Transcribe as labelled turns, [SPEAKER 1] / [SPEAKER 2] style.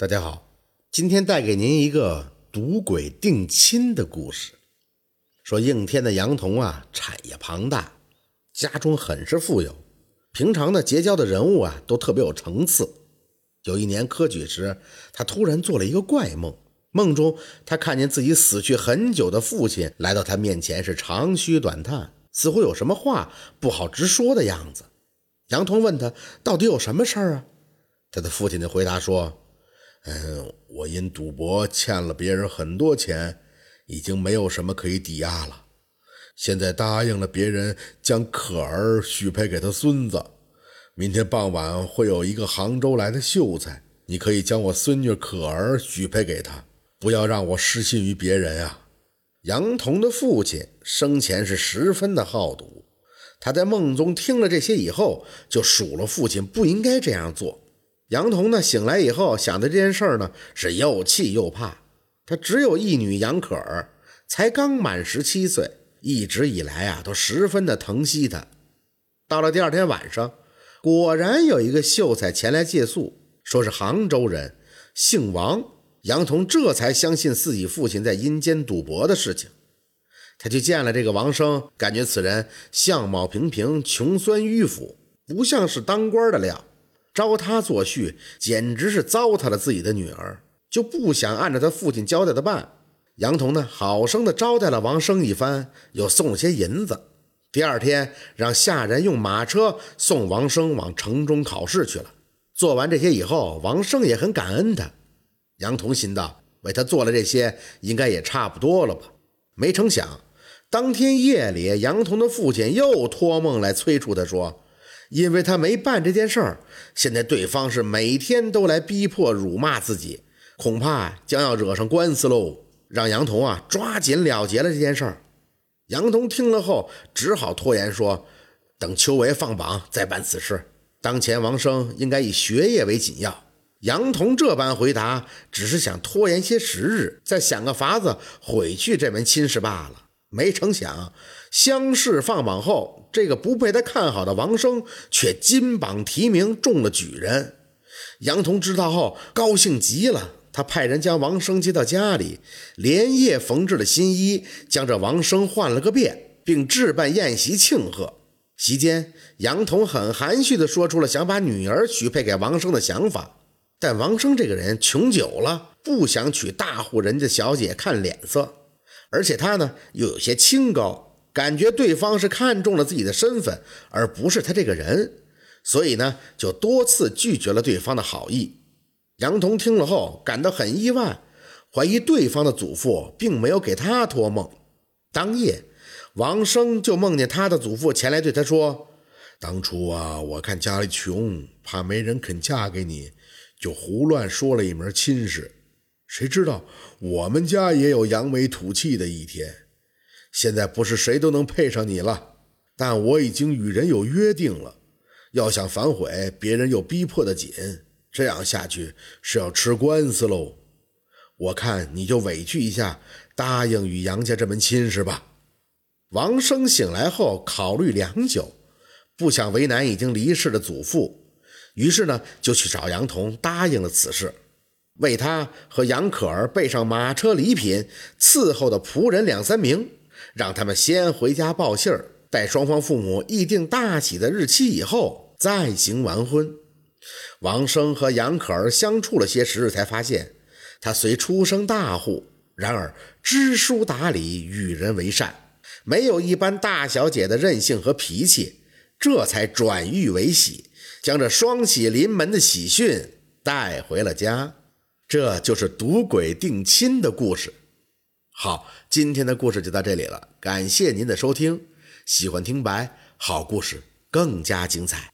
[SPEAKER 1] 大家好，今天带给您一个赌鬼定亲的故事。说应天的杨童啊，产业庞大，家中很是富有，平常呢结交的人物啊都特别有层次。有一年科举时，他突然做了一个怪梦，梦中他看见自己死去很久的父亲来到他面前，是长吁短叹，似乎有什么话不好直说的样子。杨童问他到底有什么事儿啊？他的父亲就回答说。嗯，我因赌博欠了别人很多钱，已经没有什么可以抵押了。现在答应了别人，将可儿许配给他孙子。明天傍晚会有一个杭州来的秀才，你可以将我孙女可儿许配给他，不要让我失信于别人啊。杨童的父亲生前是十分的好赌，他在梦中听了这些以后，就数了父亲不应该这样做。杨童呢，醒来以后想的这件事儿呢，是又气又怕。他只有一女杨可儿，才刚满十七岁，一直以来啊，都十分的疼惜她。到了第二天晚上，果然有一个秀才前来借宿，说是杭州人，姓王。杨童这才相信自己父亲在阴间赌博的事情。他去见了这个王生，感觉此人相貌平平，穷酸迂腐，不像是当官的料。招他作婿，简直是糟蹋了自己的女儿，就不想按照他父亲交代的办。杨童呢，好生的招待了王生一番，又送了些银子。第二天，让下人用马车送王生往城中考试去了。做完这些以后，王生也很感恩他。杨童心道，为他做了这些，应该也差不多了吧？没成想，当天夜里，杨童的父亲又托梦来催促他说。因为他没办这件事儿，现在对方是每天都来逼迫、辱骂自己，恐怕将要惹上官司喽。让杨童啊抓紧了结了这件事儿。杨童听了后，只好拖延说：“等秋闱放榜再办此事。当前王生应该以学业为紧要。”杨童这般回答，只是想拖延些时日，再想个法子毁去这门亲事罢了。没成想，乡试放榜后，这个不被他看好的王生却金榜题名，中了举人。杨童知道后，高兴极了。他派人将王生接到家里，连夜缝制了新衣，将这王生换了个遍，并置办宴席庆贺。席间，杨童很含蓄地说出了想把女儿许配给王生的想法。但王生这个人穷久了，不想娶大户人家小姐看脸色。而且他呢又有些清高，感觉对方是看中了自己的身份，而不是他这个人，所以呢就多次拒绝了对方的好意。杨童听了后感到很意外，怀疑对方的祖父并没有给他托梦。当夜，王生就梦见他的祖父前来对他说：“当初啊，我看家里穷，怕没人肯嫁给你，就胡乱说了一门亲事。”谁知道我们家也有扬眉吐气的一天，现在不是谁都能配上你了。但我已经与人有约定了，要想反悔，别人又逼迫的紧，这样下去是要吃官司喽。我看你就委屈一下，答应与杨家这门亲事吧。王生醒来后考虑良久，不想为难已经离世的祖父，于是呢就去找杨童答应了此事。为他和杨可儿备上马车礼品，伺候的仆人两三名，让他们先回家报信儿，待双方父母议定大喜的日期以后再行完婚。王生和杨可儿相处了些时日，才发现他虽出生大户，然而知书达理，与人为善，没有一般大小姐的任性和脾气，这才转郁为喜，将这双喜临门的喜讯带回了家。这就是赌鬼定亲的故事。好，今天的故事就到这里了，感谢您的收听。喜欢听白，好故事更加精彩。